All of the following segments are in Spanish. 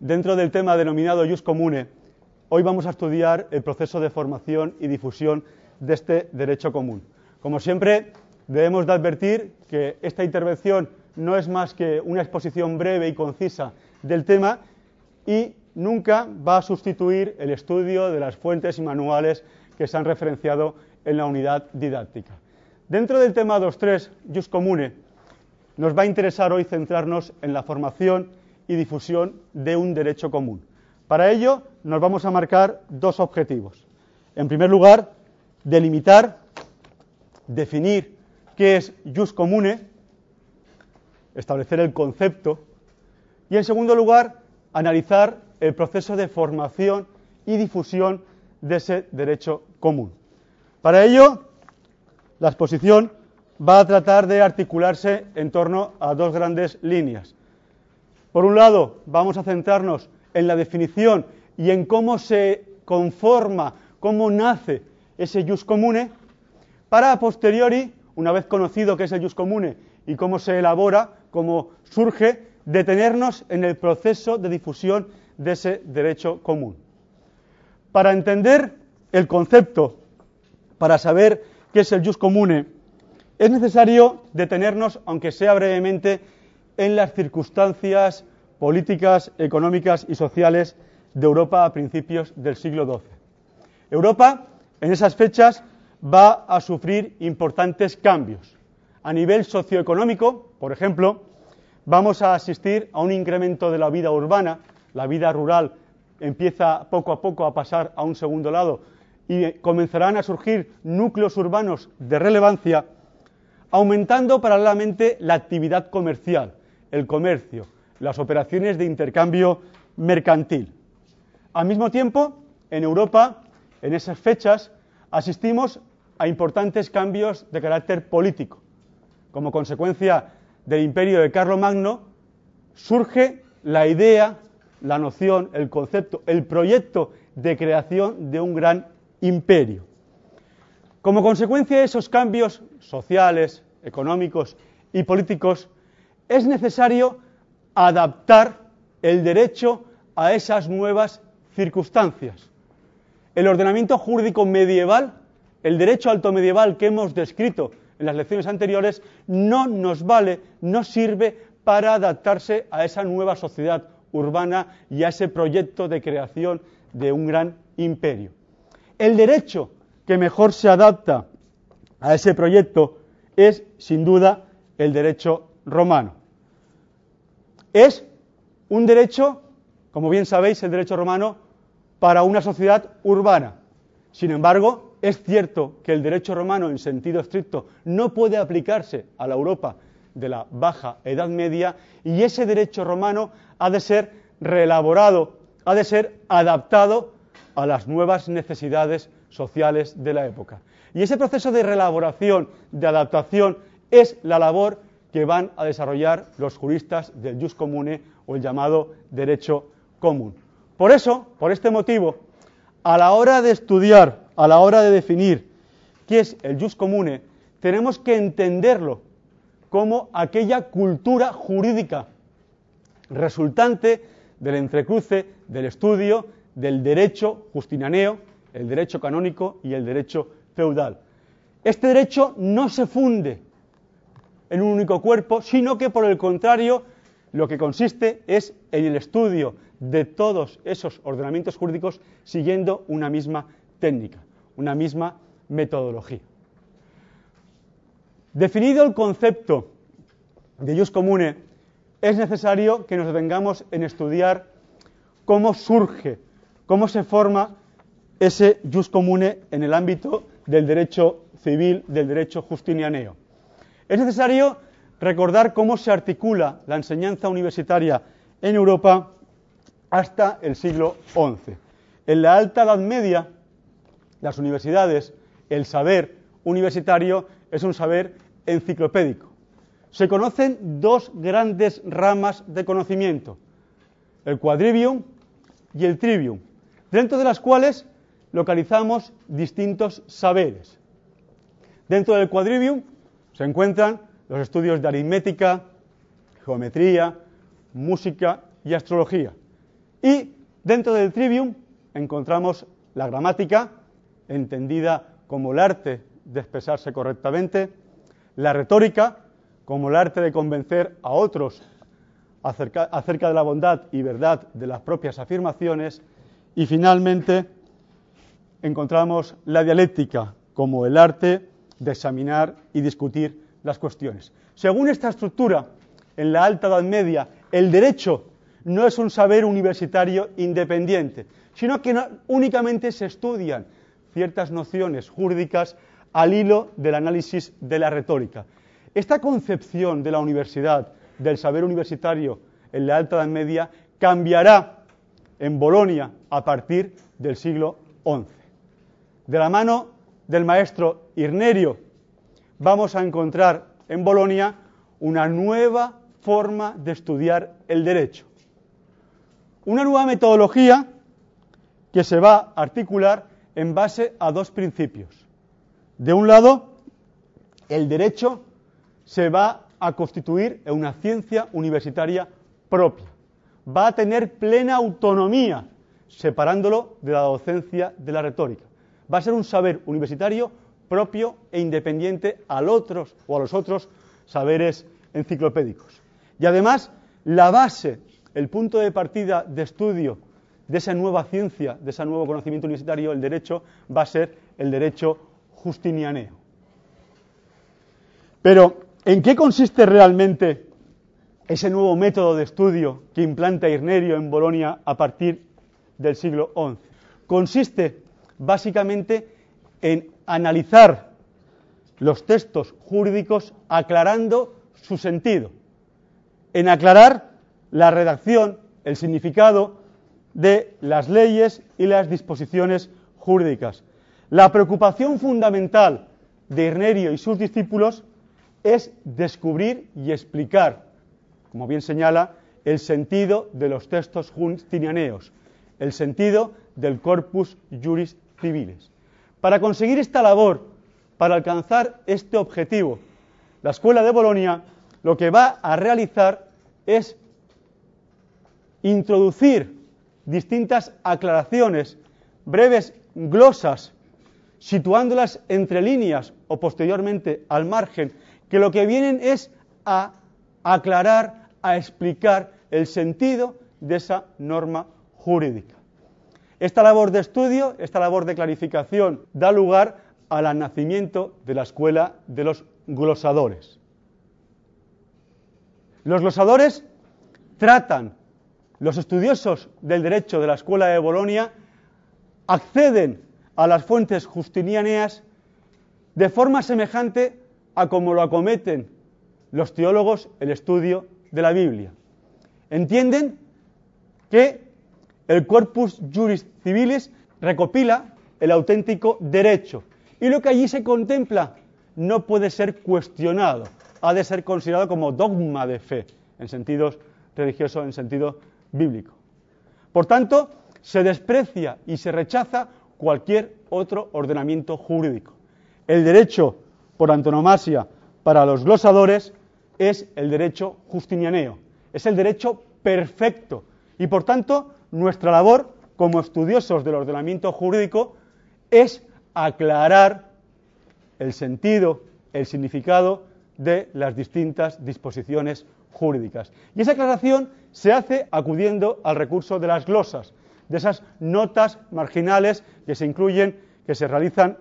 Dentro del tema denominado Jus Comune, hoy vamos a estudiar el proceso de formación y difusión de este derecho común. Como siempre, debemos de advertir que esta intervención no es más que una exposición breve y concisa del tema y nunca va a sustituir el estudio de las fuentes y manuales que se han referenciado en la unidad didáctica. Dentro del tema 2.3, Jus Comune, nos va a interesar hoy centrarnos en la formación y difusión de un derecho común. Para ello nos vamos a marcar dos objetivos. En primer lugar, delimitar, definir qué es jus comune, establecer el concepto y en segundo lugar, analizar el proceso de formación y difusión de ese derecho común. Para ello, la exposición va a tratar de articularse en torno a dos grandes líneas. Por un lado, vamos a centrarnos en la definición y en cómo se conforma, cómo nace ese jus comune, para a posteriori, una vez conocido qué es el jus comune y cómo se elabora, cómo surge, detenernos en el proceso de difusión de ese derecho común. Para entender el concepto, para saber qué es el jus comune, es necesario detenernos, aunque sea brevemente, en las circunstancias políticas, económicas y sociales de Europa a principios del siglo XII. Europa, en esas fechas, va a sufrir importantes cambios. A nivel socioeconómico, por ejemplo, vamos a asistir a un incremento de la vida urbana, la vida rural empieza poco a poco a pasar a un segundo lado y comenzarán a surgir núcleos urbanos de relevancia, aumentando paralelamente la actividad comercial, el comercio, las operaciones de intercambio mercantil. Al mismo tiempo, en Europa, en esas fechas, asistimos a importantes cambios de carácter político. Como consecuencia del imperio de Carlomagno, surge la idea, la noción, el concepto, el proyecto de creación de un gran imperio. Como consecuencia de esos cambios sociales, económicos y políticos, es necesario adaptar el derecho a esas nuevas circunstancias. El ordenamiento jurídico medieval, el derecho alto medieval que hemos descrito en las lecciones anteriores, no nos vale, no sirve para adaptarse a esa nueva sociedad urbana y a ese proyecto de creación de un gran imperio. El derecho que mejor se adapta a ese proyecto es, sin duda, el derecho romano. Es un derecho, como bien sabéis, el derecho romano, para una sociedad urbana. Sin embargo, es cierto que el derecho romano, en sentido estricto, no puede aplicarse a la Europa de la Baja Edad Media y ese derecho romano ha de ser reelaborado, ha de ser adaptado a las nuevas necesidades sociales de la época. Y ese proceso de reelaboración, de adaptación, es la labor que van a desarrollar los juristas del jus comune o el llamado derecho común. Por eso, por este motivo, a la hora de estudiar, a la hora de definir qué es el jus comune, tenemos que entenderlo como aquella cultura jurídica resultante del entrecruce del estudio del derecho justinianeo, el derecho canónico y el derecho feudal. Este derecho no se funde en un único cuerpo, sino que por el contrario lo que consiste es en el estudio de todos esos ordenamientos jurídicos siguiendo una misma técnica, una misma metodología. Definido el concepto de jus comune, es necesario que nos detengamos en estudiar cómo surge, cómo se forma ese jus comune en el ámbito del derecho civil, del derecho justinianeo. Es necesario recordar cómo se articula la enseñanza universitaria en Europa hasta el siglo XI. En la Alta Edad Media, las universidades, el saber universitario es un saber enciclopédico. Se conocen dos grandes ramas de conocimiento, el quadrivium y el trivium, dentro de las cuales localizamos distintos saberes. Dentro del quadrivium se encuentran los estudios de aritmética, geometría, música y astrología. Y dentro del trivium encontramos la gramática, entendida como el arte de expresarse correctamente, la retórica, como el arte de convencer a otros acerca, acerca, de la bondad y verdad de las propias afirmaciones, y finalmente encontramos la dialéctica, como el arte de examinar y discutir las cuestiones. Según esta estructura, en la Alta Edad Media, el derecho no es un saber universitario independiente, sino que únicamente se estudian ciertas nociones jurídicas al hilo del análisis de la retórica. Esta concepción de la universidad, del saber universitario en la Alta Edad Media, cambiará en Bolonia a partir del siglo XI. De la mano del maestro Irnerio vamos a encontrar en Bolonia una nueva forma de estudiar el derecho. Una nueva metodología que se va a articular en base a dos principios. De un lado, el derecho se va a constituir en una ciencia universitaria propia. Va a tener plena autonomía, separándolo de la docencia de la retórica. Va a ser un saber universitario propio e independiente al otros o a los otros saberes enciclopédicos. Y además, la base, el punto de partida de estudio de esa nueva ciencia, de ese nuevo conocimiento universitario, el derecho, va a ser el derecho justinianeo. Pero, ¿en qué consiste realmente ese nuevo método de estudio que implanta Irnerio en Bolonia a partir del siglo XI? Consiste básicamente en analizar los textos jurídicos aclarando su sentido, en aclarar la redacción, el significado de las leyes y las disposiciones jurídicas. La preocupación fundamental de Irnerio y sus discípulos es descubrir y explicar, como bien señala, el sentido de los textos justinianeos, el sentido del corpus juris civiles. Para conseguir esta labor, para alcanzar este objetivo, la Escuela de Bolonia lo que va a realizar es introducir distintas aclaraciones, breves glosas, situándolas entre líneas o posteriormente al margen, que lo que vienen es a aclarar, a explicar el sentido de esa norma jurídica. Esta labor de estudio, esta labor de clarificación, da lugar al nacimiento de la escuela de los glosadores. Los glosadores tratan, los estudiosos del derecho de la escuela de Bolonia acceden a las fuentes justinianeas de forma semejante a como lo acometen los teólogos el estudio de la Biblia. Entienden que el corpus juris civilis recopila el auténtico derecho y lo que allí se contempla no puede ser cuestionado, ha de ser considerado como dogma de fe, en sentido religioso, en sentido bíblico. Por tanto, se desprecia y se rechaza cualquier otro ordenamiento jurídico. El derecho por antonomasia para los glosadores es el derecho justinianeo, es el derecho perfecto y por tanto nuestra labor como estudiosos del ordenamiento jurídico es aclarar el sentido, el significado de las distintas disposiciones jurídicas. Y esa aclaración se hace acudiendo al recurso de las glosas, de esas notas marginales que se incluyen, que se realizan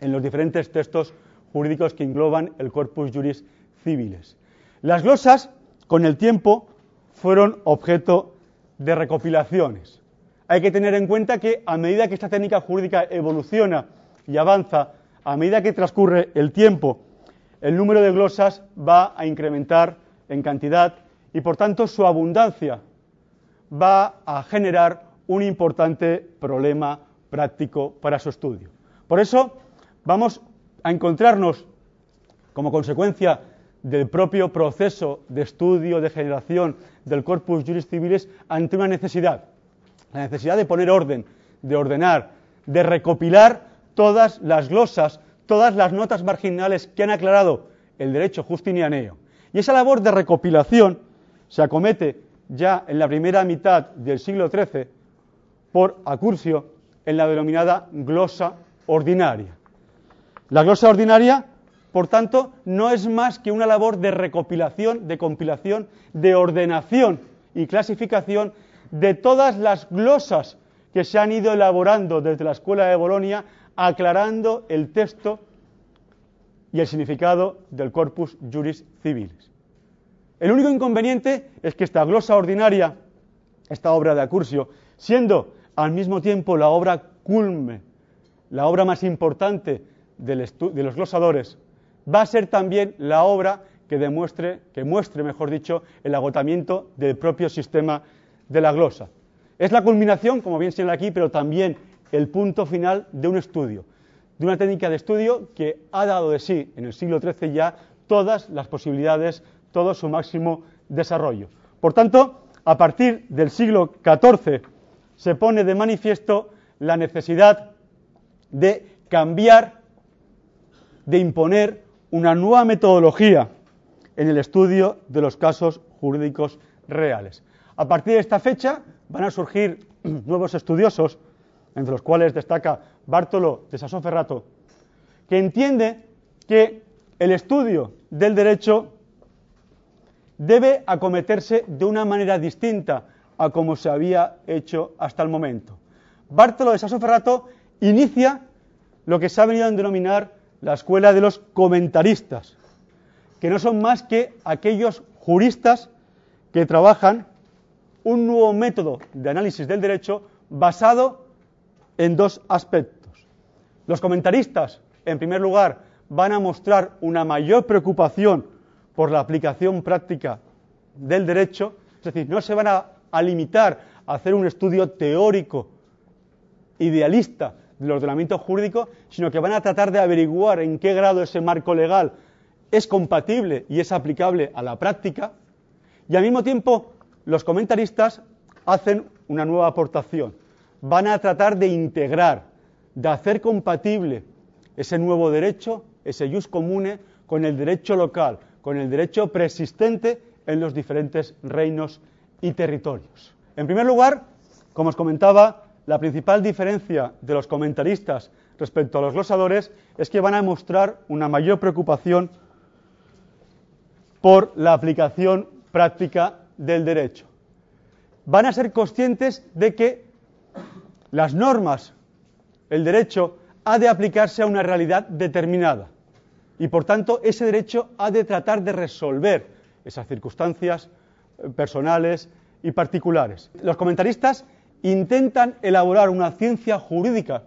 en los diferentes textos jurídicos que engloban el corpus juris civiles. Las glosas, con el tiempo, fueron objeto de recopilaciones. Hay que tener en cuenta que a medida que esta técnica jurídica evoluciona y avanza, a medida que transcurre el tiempo, el número de glosas va a incrementar en cantidad y por tanto su abundancia va a generar un importante problema práctico para su estudio. Por eso vamos a encontrarnos como consecuencia del propio proceso de estudio, de generación del corpus juris civilis ante una necesidad, la necesidad de poner orden, de ordenar, de recopilar todas las glosas, todas las notas marginales que han aclarado el derecho justinianeo. Y esa labor de recopilación se acomete ya en la primera mitad del siglo XIII por Acurcio en la denominada glosa ordinaria. La glosa ordinaria, por tanto, no es más que una labor de recopilación, de compilación, de ordenación y clasificación de todas las glosas que se han ido elaborando desde la Escuela de Bolonia, aclarando el texto y el significado del corpus juris civilis. El único inconveniente es que esta glosa ordinaria, esta obra de Acurcio, siendo al mismo tiempo la obra culme, la obra más importante de los glosadores, va a ser también la obra que demuestre, que muestre, mejor dicho, el agotamiento del propio sistema de la glosa. Es la culminación, como bien señala aquí, pero también el punto final de un estudio, de una técnica de estudio que ha dado de sí en el siglo XIII ya todas las posibilidades, todo su máximo desarrollo. Por tanto, a partir del siglo XIV se pone de manifiesto la necesidad de cambiar, de imponer una nueva metodología en el estudio de los casos jurídicos reales. A partir de esta fecha van a surgir nuevos estudiosos, entre los cuales destaca Bartolo de Sassoferrato, que entiende que el estudio del derecho debe acometerse de una manera distinta a como se había hecho hasta el momento. Bartolo de Sassoferrato inicia lo que se ha venido a denominar la escuela de los comentaristas, que no son más que aquellos juristas que trabajan un nuevo método de análisis del derecho basado en dos aspectos. Los comentaristas, en primer lugar, van a mostrar una mayor preocupación por la aplicación práctica del derecho, es decir, no se van a, limitar a hacer un estudio teórico, idealista del ordenamiento jurídico, sino que van a tratar de averiguar en qué grado ese marco legal es compatible y es aplicable a la práctica, y al mismo tiempo los comentaristas hacen una nueva aportación. Van a tratar de integrar, de hacer compatible ese nuevo derecho, ese jus comune, con el derecho local, con el derecho preexistente en los diferentes reinos y territorios. En primer lugar, como os comentaba, la principal diferencia de los comentaristas respecto a los glosadores es que van a mostrar una mayor preocupación por la aplicación práctica del derecho. Van a ser conscientes de que las normas, el derecho, ha de aplicarse a una realidad determinada. Y por tanto, ese derecho ha de tratar de resolver esas circunstancias eh, personales y particulares. Los comentaristas intentan elaborar una ciencia jurídica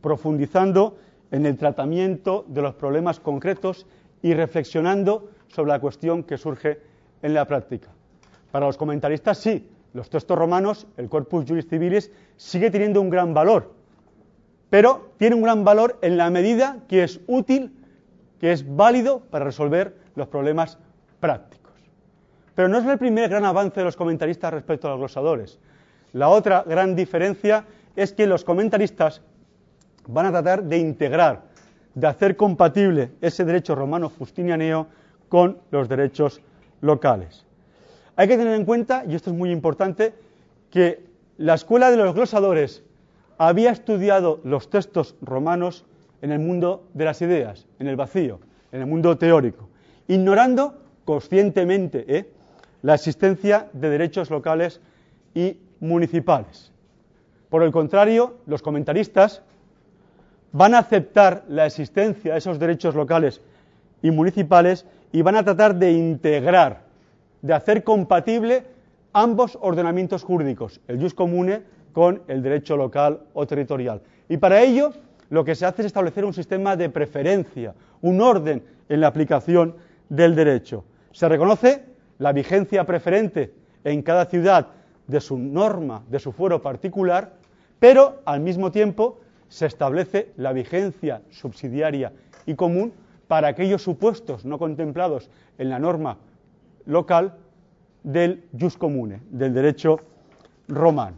profundizando en el tratamiento de los problemas concretos y reflexionando sobre la cuestión que surge en la práctica. Para los comentaristas sí, los textos romanos, el corpus juris civilis, sigue teniendo un gran valor, pero tiene un gran valor en la medida que es útil, que es válido para resolver los problemas prácticos. Pero no es el primer gran avance de los comentaristas respecto a los glosadores. La otra gran diferencia es que los comentaristas van a tratar de integrar, de hacer compatible ese derecho romano justinianeo con los derechos locales. Hay que tener en cuenta, y esto es muy importante, que la escuela de los glosadores había estudiado los textos romanos en el mundo de las ideas, en el vacío, en el mundo teórico, ignorando conscientemente ¿eh? la existencia de derechos locales y municipales. Por el contrario, los comentaristas van a aceptar la existencia de esos derechos locales y municipales y van a tratar de integrar de hacer compatible ambos ordenamientos jurídicos, el jus comune con el derecho local o territorial. Y para ello lo que se hace es establecer un sistema de preferencia, un orden en la aplicación del derecho. Se reconoce la vigencia preferente en cada ciudad de su norma, de su fuero particular, pero al mismo tiempo se establece la vigencia subsidiaria y común para aquellos supuestos no contemplados en la norma local del jus comune, del derecho romano.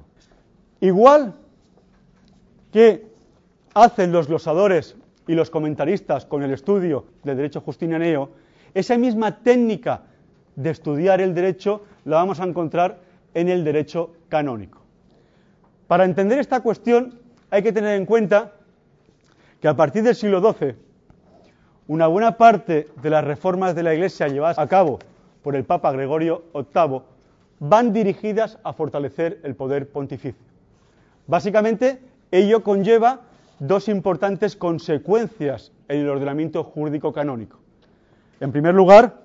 Igual que hacen los glosadores y los comentaristas con el estudio del derecho justinianeo, Esa misma técnica de estudiar el derecho la vamos a encontrar en el derecho canónico. Para entender esta cuestión hay que tener en cuenta que a partir del siglo XII, una buena parte de las reformas de la Iglesia llevadas a cabo por el Papa Gregorio VIII van dirigidas a fortalecer el poder pontificio. Básicamente, ello conlleva dos importantes consecuencias en el ordenamiento jurídico canónico. En primer lugar,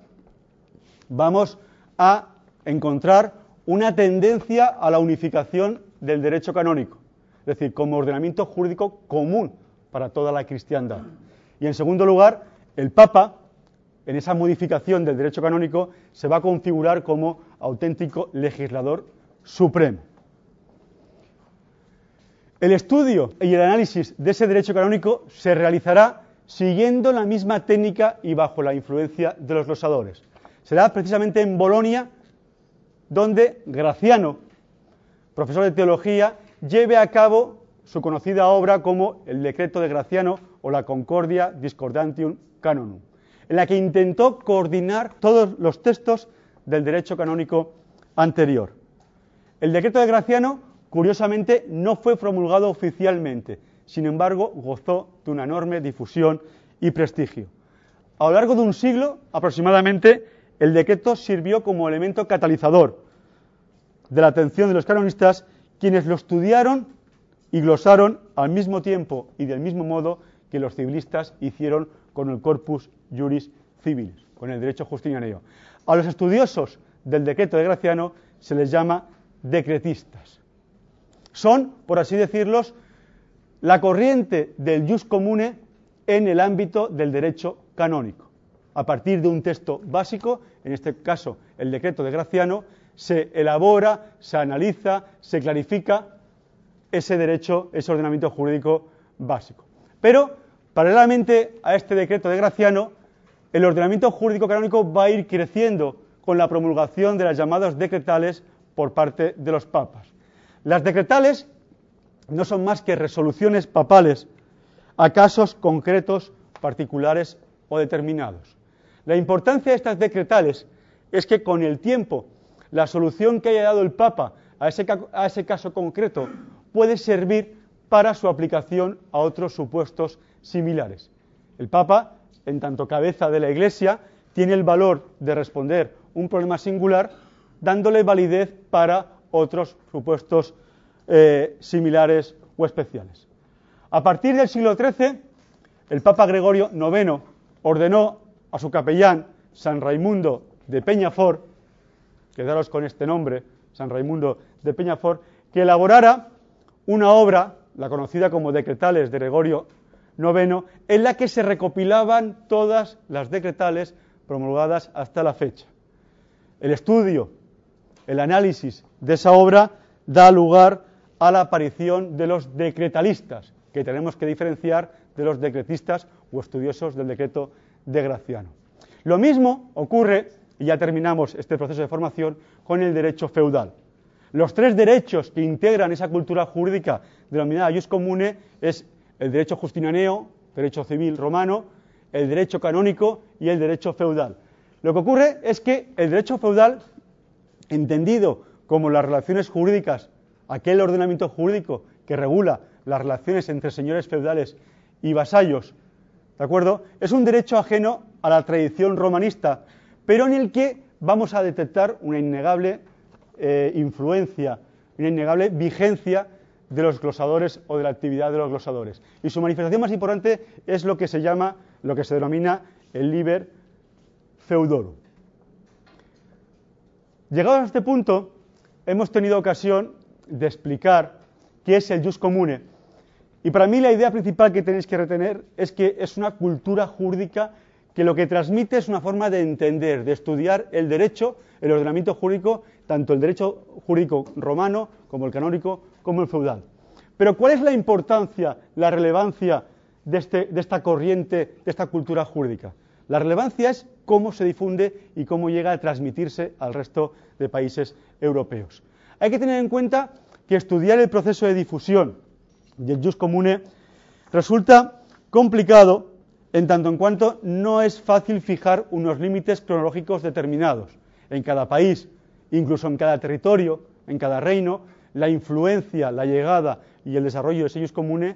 vamos a encontrar una tendencia a la unificación del derecho canónico, es decir, como ordenamiento jurídico común para toda la cristiandad. Y en segundo lugar, el Papa, en esa modificación del derecho canónico, se va a configurar como auténtico legislador supremo. El estudio y el análisis de ese derecho canónico se realizará siguiendo la misma técnica y bajo la influencia de los glosadores. Será precisamente en Bolonia donde Graciano, profesor de teología, lleve a cabo su conocida obra como el Decreto de Graciano o la Concordia Discordantium Canonum, en la que intentó coordinar todos los textos del derecho canónico anterior. El Decreto de Graciano, curiosamente, no fue promulgado oficialmente, sin embargo, gozó de una enorme difusión y prestigio. A lo largo de un siglo aproximadamente, el decreto sirvió como elemento catalizador de la atención de los canonistas, quienes lo estudiaron y glosaron al mismo tiempo y del mismo modo que los civilistas hicieron con el corpus juris civilis, con el derecho justinianeo. A los estudiosos del decreto de Graciano se les llama decretistas. Son, por así decirlos, la corriente del jus comune en el ámbito del derecho canónico a partir de un texto básico, en este caso el decreto de Graciano, se elabora, se analiza, se clarifica ese derecho, ese ordenamiento jurídico básico. Pero, paralelamente a este decreto de Graciano, el ordenamiento jurídico canónico va a ir creciendo con la promulgación de las llamadas decretales por parte de los papas. Las decretales no son más que resoluciones papales a casos concretos, particulares o determinados. La importancia de estas decretales es que con el tiempo la solución que haya dado el Papa a ese, caso concreto puede servir para su aplicación a otros supuestos similares. El Papa, en tanto cabeza de la Iglesia, tiene el valor de responder un problema singular dándole validez para otros supuestos eh, similares o especiales. A partir del siglo XIII, el Papa Gregorio IX ordenó a su capellán, San Raimundo de Peñafort, quedaros con este nombre, San Raimundo de Peñafort, que elaborara una obra, la conocida como Decretales de Gregorio IX, en la que se recopilaban todas las decretales promulgadas hasta la fecha. El estudio, el análisis de esa obra da lugar a la aparición de los decretalistas, que tenemos que diferenciar de los decretistas o estudiosos del decreto de Graciano. Lo mismo ocurre, y ya terminamos este proceso de formación, con el derecho feudal. Los tres derechos que integran esa cultura jurídica denominada jus comune es el derecho justinianeo, derecho civil romano, el derecho canónico y el derecho feudal. Lo que ocurre es que el derecho feudal, entendido como las relaciones jurídicas, aquel ordenamiento jurídico que regula las relaciones entre señores feudales y vasallos ¿De acuerdo? Es un derecho ajeno a la tradición romanista, pero en el que vamos a detectar una innegable eh, influencia, una innegable vigencia de los glosadores o de la actividad de los glosadores. Y su manifestación más importante es lo que se llama, lo que se denomina el liber feudorum. Llegados a este punto, hemos tenido ocasión de explicar qué es el jus comune y para mí la idea principal que tenéis que retener es que es una cultura jurídica que lo que transmite es una forma de entender, de estudiar el derecho, el ordenamiento jurídico, tanto el derecho jurídico romano como el canónico, como el feudal. Pero ¿cuál es la importancia, la relevancia de, este, de esta corriente, de esta cultura jurídica? La relevancia es cómo se difunde y cómo llega a transmitirse al resto de países europeos. Hay que tener en cuenta que estudiar el proceso de difusión y el jus comune, resulta complicado en tanto en cuanto no es fácil fijar unos límites cronológicos determinados. En cada país, incluso en cada territorio, en cada reino, la influencia, la llegada y el desarrollo de sellos comunes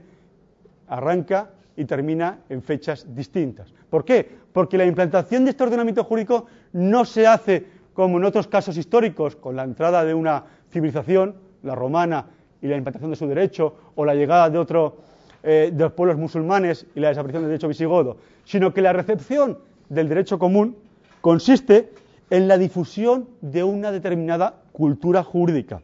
arranca y termina en fechas distintas. ¿Por qué? Porque la implantación de este ordenamiento jurídico no se hace como en otros casos históricos, con la entrada de una civilización, la romana, y la implantación de su derecho, o la llegada de, otro, eh, de los pueblos musulmanes y la desaparición del derecho visigodo, sino que la recepción del derecho común consiste en la difusión de una determinada cultura jurídica.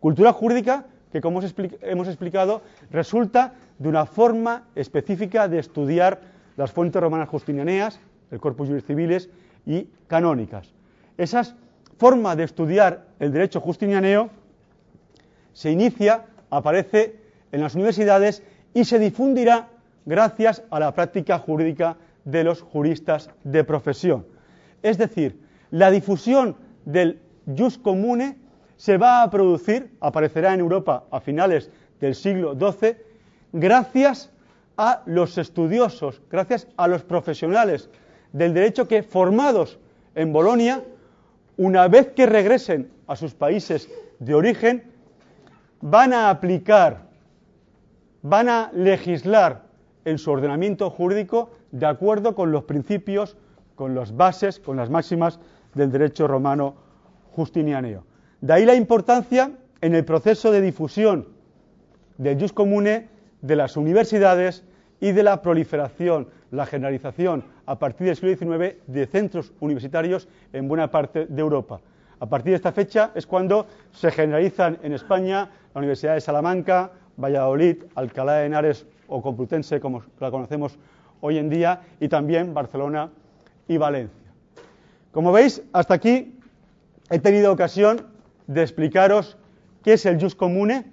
Cultura jurídica que, como hemos explicado, resulta de una forma específica de estudiar las fuentes romanas justinianeas, el corpus juris civiles y canónicas. Esa forma de estudiar el derecho justinianeo se inicia, aparece en las universidades y se difundirá gracias a la práctica jurídica de los juristas de profesión. Es decir, la difusión del jus comune se va a producir, aparecerá en Europa a finales del siglo XII, gracias a los estudiosos, gracias a los profesionales del derecho que, formados en Bolonia, una vez que regresen a sus países de origen, van a aplicar, van a legislar en su ordenamiento jurídico de acuerdo con los principios, con las bases, con las máximas del derecho romano justinianeo. De ahí la importancia en el proceso de difusión del jus comune de las universidades y de la proliferación, la generalización a partir del siglo XIX de centros universitarios en buena parte de Europa. A partir de esta fecha es cuando se generalizan en España la Universidad de Salamanca, Valladolid, Alcalá de Henares o Complutense, como la conocemos hoy en día, y también Barcelona y Valencia. Como veis, hasta aquí he tenido ocasión de explicaros qué es el jus comune,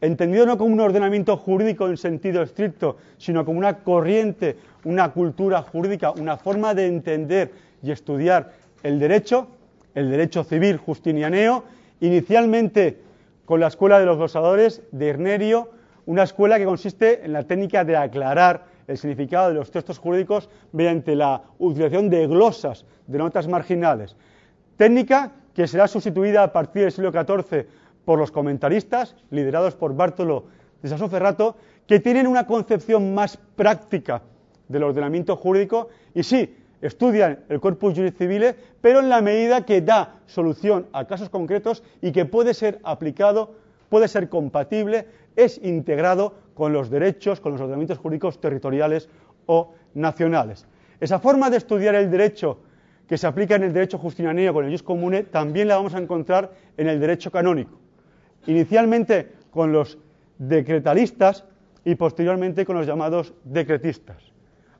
entendido no como un ordenamiento jurídico en sentido estricto, sino como una corriente, una cultura jurídica, una forma de entender y estudiar el derecho, el derecho civil justinianeo, inicialmente con la escuela de los glosadores de Irnerio, una escuela que consiste en la técnica de aclarar el significado de los textos jurídicos mediante la utilización de glosas, de notas marginales. Técnica que será sustituida a partir del siglo XIV por los comentaristas, liderados por Bartolo de Sassoferrato, que tienen una concepción más práctica del ordenamiento jurídico y sí, estudian el corpus juris civile, pero en la medida que da solución a casos concretos y que puede ser aplicado, puede ser compatible, es integrado con los derechos, con los ordenamientos jurídicos territoriales o nacionales. Esa forma de estudiar el derecho que se aplica en el derecho justinianeo con el jus comune, también la vamos a encontrar en el derecho canónico. Inicialmente con los decretalistas y posteriormente con los llamados decretistas.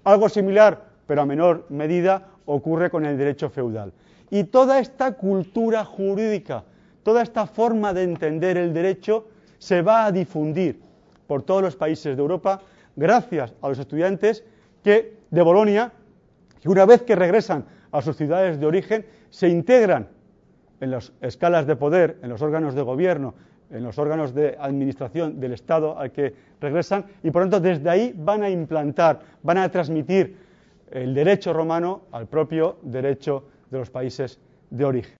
Algo similar, pero a menor medida, ocurre con el derecho feudal. Y toda esta cultura jurídica, toda esta forma de entender el derecho se va a difundir por todos los países de Europa gracias a los estudiantes que de Bolonia, que una vez que regresan a sus ciudades de origen, se integran en las escalas de poder, en los órganos de gobierno, en los órganos de administración del Estado al que regresan y por lo tanto desde ahí van a implantar, van a transmitir el derecho romano al propio derecho de los países de origen.